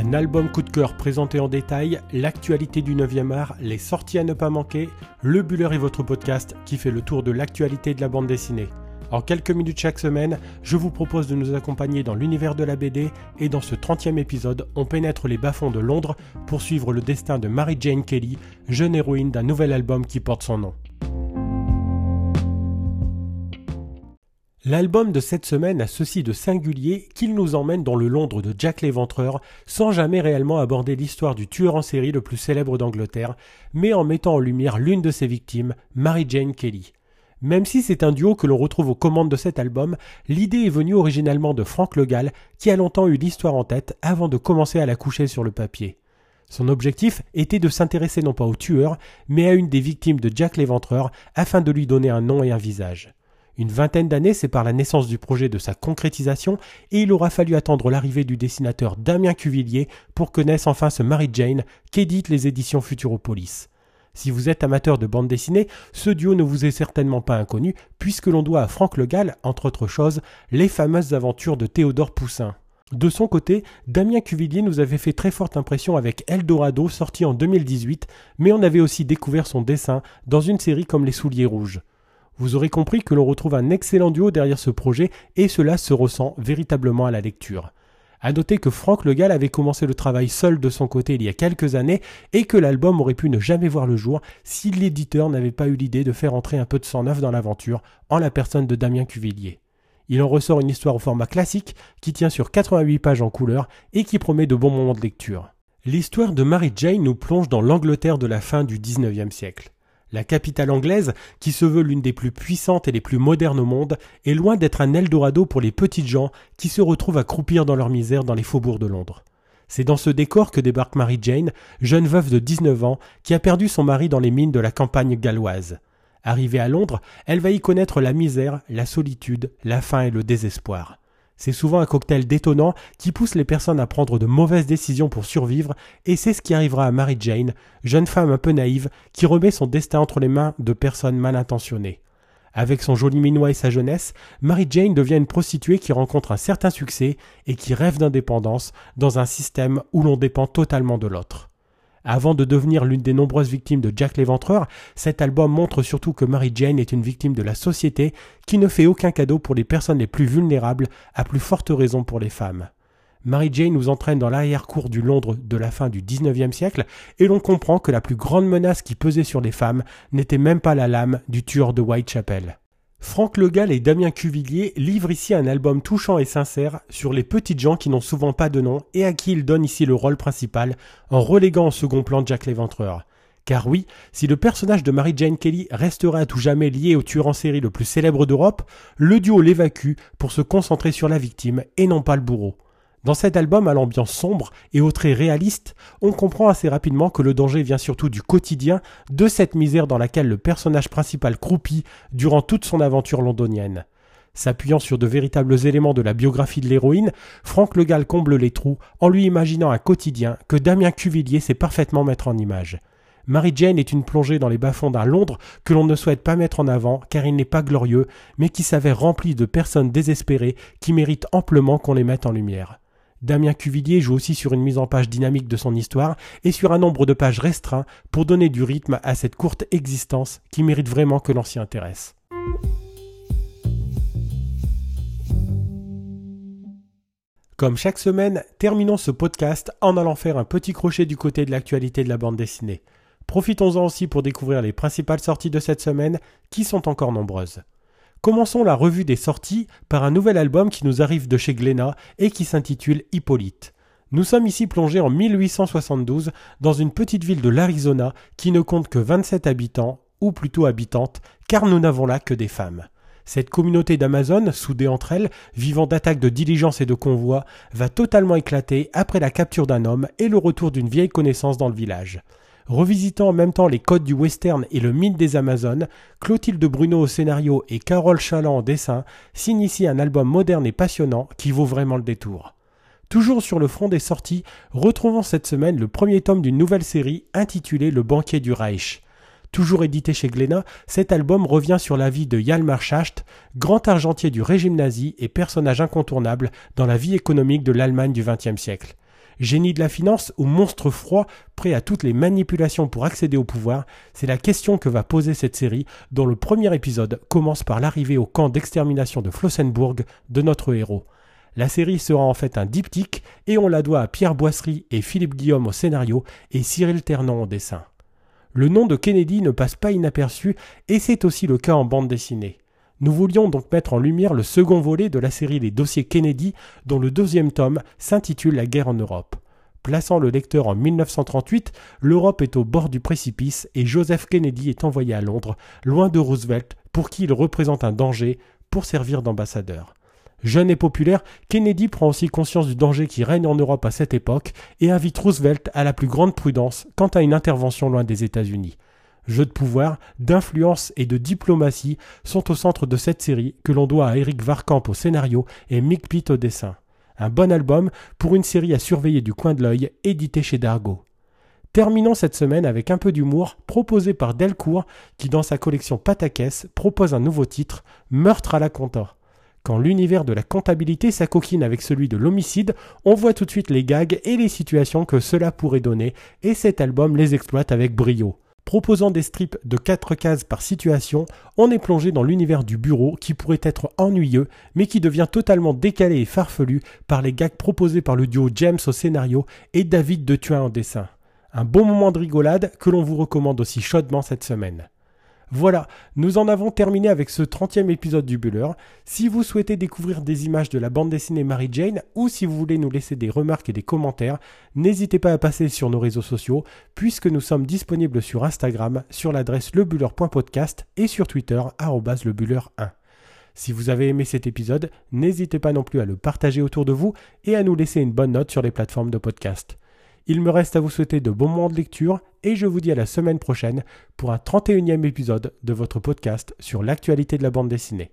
Un album coup de cœur présenté en détail, l'actualité du 9e art, les sorties à ne pas manquer, Le Buller est votre podcast qui fait le tour de l'actualité de la bande dessinée. En quelques minutes chaque semaine, je vous propose de nous accompagner dans l'univers de la BD et dans ce 30e épisode, on pénètre les bas-fonds de Londres pour suivre le destin de Mary Jane Kelly, jeune héroïne d'un nouvel album qui porte son nom. L'album de cette semaine a ceci de singulier qu'il nous emmène dans le Londres de Jack l'Éventreur sans jamais réellement aborder l'histoire du tueur en série le plus célèbre d'Angleterre, mais en mettant en lumière l'une de ses victimes, Mary Jane Kelly. Même si c'est un duo que l'on retrouve aux commandes de cet album, l'idée est venue originalement de Frank Legal, qui a longtemps eu l'histoire en tête avant de commencer à la coucher sur le papier. Son objectif était de s'intéresser non pas au tueur, mais à une des victimes de Jack l'Éventreur afin de lui donner un nom et un visage. Une vingtaine d'années séparent la naissance du projet de sa concrétisation et il aura fallu attendre l'arrivée du dessinateur Damien Cuvillier pour que naisse enfin ce Mary Jane qu'éditent les éditions Futuropolis. Si vous êtes amateur de bande dessinée, ce duo ne vous est certainement pas inconnu puisque l'on doit à Franck Le Gall, entre autres choses, les fameuses aventures de Théodore Poussin. De son côté, Damien Cuvillier nous avait fait très forte impression avec Eldorado sorti en 2018, mais on avait aussi découvert son dessin dans une série comme Les Souliers Rouges. Vous aurez compris que l'on retrouve un excellent duo derrière ce projet et cela se ressent véritablement à la lecture. À noter que Franck Le Gall avait commencé le travail seul de son côté il y a quelques années et que l'album aurait pu ne jamais voir le jour si l'éditeur n'avait pas eu l'idée de faire entrer un peu de sang neuf dans l'aventure en la personne de Damien Cuvillier. Il en ressort une histoire au format classique qui tient sur 88 pages en couleur et qui promet de bons moments de lecture. L'histoire de Mary Jane nous plonge dans l'Angleterre de la fin du XIXe siècle. La capitale anglaise, qui se veut l'une des plus puissantes et les plus modernes au monde, est loin d'être un Eldorado pour les petites gens qui se retrouvent à croupir dans leur misère dans les faubourgs de Londres. C'est dans ce décor que débarque Mary Jane, jeune veuve de 19 ans, qui a perdu son mari dans les mines de la campagne galloise. Arrivée à Londres, elle va y connaître la misère, la solitude, la faim et le désespoir. C'est souvent un cocktail détonnant qui pousse les personnes à prendre de mauvaises décisions pour survivre, et c'est ce qui arrivera à Mary Jane, jeune femme un peu naïve, qui remet son destin entre les mains de personnes mal intentionnées. Avec son joli minois et sa jeunesse, Mary Jane devient une prostituée qui rencontre un certain succès et qui rêve d'indépendance dans un système où l'on dépend totalement de l'autre. Avant de devenir l'une des nombreuses victimes de Jack l'Éventreur, cet album montre surtout que Mary Jane est une victime de la société qui ne fait aucun cadeau pour les personnes les plus vulnérables, à plus forte raison pour les femmes. Mary Jane nous entraîne dans l'arrière-cour du Londres de la fin du XIXe siècle et l'on comprend que la plus grande menace qui pesait sur les femmes n'était même pas la lame du tueur de Whitechapel. Franck Legal et Damien Cuvillier livrent ici un album touchant et sincère sur les petites gens qui n'ont souvent pas de nom et à qui ils donnent ici le rôle principal en reléguant au second plan Jack l'Éventreur. Car oui, si le personnage de Mary Jane Kelly restera à tout jamais lié au tueur en série le plus célèbre d'Europe, le duo l'évacue pour se concentrer sur la victime et non pas le bourreau. Dans cet album à l'ambiance sombre et au trait réaliste, on comprend assez rapidement que le danger vient surtout du quotidien, de cette misère dans laquelle le personnage principal croupit durant toute son aventure londonienne. S'appuyant sur de véritables éléments de la biographie de l'héroïne, Franck Le Gall comble les trous en lui imaginant un quotidien que Damien Cuvillier sait parfaitement mettre en image. Mary Jane est une plongée dans les bas-fonds d'un Londres que l'on ne souhaite pas mettre en avant car il n'est pas glorieux, mais qui s'avère rempli de personnes désespérées qui méritent amplement qu'on les mette en lumière. Damien Cuvillier joue aussi sur une mise en page dynamique de son histoire et sur un nombre de pages restreint pour donner du rythme à cette courte existence qui mérite vraiment que l'on s'y intéresse. Comme chaque semaine, terminons ce podcast en allant faire un petit crochet du côté de l'actualité de la bande dessinée. Profitons-en aussi pour découvrir les principales sorties de cette semaine qui sont encore nombreuses. Commençons la revue des sorties par un nouvel album qui nous arrive de chez Glénat et qui s'intitule Hippolyte. Nous sommes ici plongés en 1872 dans une petite ville de l'Arizona qui ne compte que 27 habitants, ou plutôt habitantes, car nous n'avons là que des femmes. Cette communauté d'Amazones, soudée entre elles, vivant d'attaques de diligence et de convois, va totalement éclater après la capture d'un homme et le retour d'une vieille connaissance dans le village. Revisitant en même temps les codes du western et le mythe des Amazones, Clotilde Bruno au scénario et Carole Chaland en dessin s'initient un album moderne et passionnant qui vaut vraiment le détour. Toujours sur le front des sorties, retrouvons cette semaine le premier tome d'une nouvelle série intitulée Le banquier du Reich. Toujours édité chez Glénat, cet album revient sur la vie de Hjalmar Schacht, grand argentier du régime nazi et personnage incontournable dans la vie économique de l'Allemagne du XXe siècle. Génie de la finance ou monstre froid, prêt à toutes les manipulations pour accéder au pouvoir, c'est la question que va poser cette série, dont le premier épisode commence par l'arrivée au camp d'extermination de Flossenburg de notre héros. La série sera en fait un diptyque et on la doit à Pierre Boisserie et Philippe Guillaume au scénario et Cyril Ternan au dessin. Le nom de Kennedy ne passe pas inaperçu et c'est aussi le cas en bande dessinée. Nous voulions donc mettre en lumière le second volet de la série Les dossiers Kennedy, dont le deuxième tome s'intitule La guerre en Europe. Plaçant le lecteur en 1938, l'Europe est au bord du précipice et Joseph Kennedy est envoyé à Londres, loin de Roosevelt, pour qui il représente un danger, pour servir d'ambassadeur. Jeune et populaire, Kennedy prend aussi conscience du danger qui règne en Europe à cette époque et invite Roosevelt à la plus grande prudence quant à une intervention loin des États-Unis jeux de pouvoir, d'influence et de diplomatie sont au centre de cette série que l'on doit à Eric Varkamp au scénario et Mick Pitt au dessin. Un bon album pour une série à surveiller du coin de l'œil, édité chez Dargo. Terminons cette semaine avec un peu d'humour proposé par Delcourt qui dans sa collection Patakès propose un nouveau titre, Meurtre à la compta. Quand l'univers de la comptabilité s'acoquine avec celui de l'homicide, on voit tout de suite les gags et les situations que cela pourrait donner, et cet album les exploite avec brio. Proposant des strips de 4 cases par situation, on est plongé dans l'univers du bureau qui pourrait être ennuyeux, mais qui devient totalement décalé et farfelu par les gags proposés par le duo James au scénario et David de Thuin en dessin. Un bon moment de rigolade que l'on vous recommande aussi chaudement cette semaine. Voilà, nous en avons terminé avec ce 30e épisode du Buller. Si vous souhaitez découvrir des images de la bande dessinée Mary Jane ou si vous voulez nous laisser des remarques et des commentaires, n'hésitez pas à passer sur nos réseaux sociaux puisque nous sommes disponibles sur Instagram sur l'adresse lebuller.podcast et sur Twitter lebuller1. Si vous avez aimé cet épisode, n'hésitez pas non plus à le partager autour de vous et à nous laisser une bonne note sur les plateformes de podcast. Il me reste à vous souhaiter de bons moments de lecture et je vous dis à la semaine prochaine pour un 31e épisode de votre podcast sur l'actualité de la bande dessinée.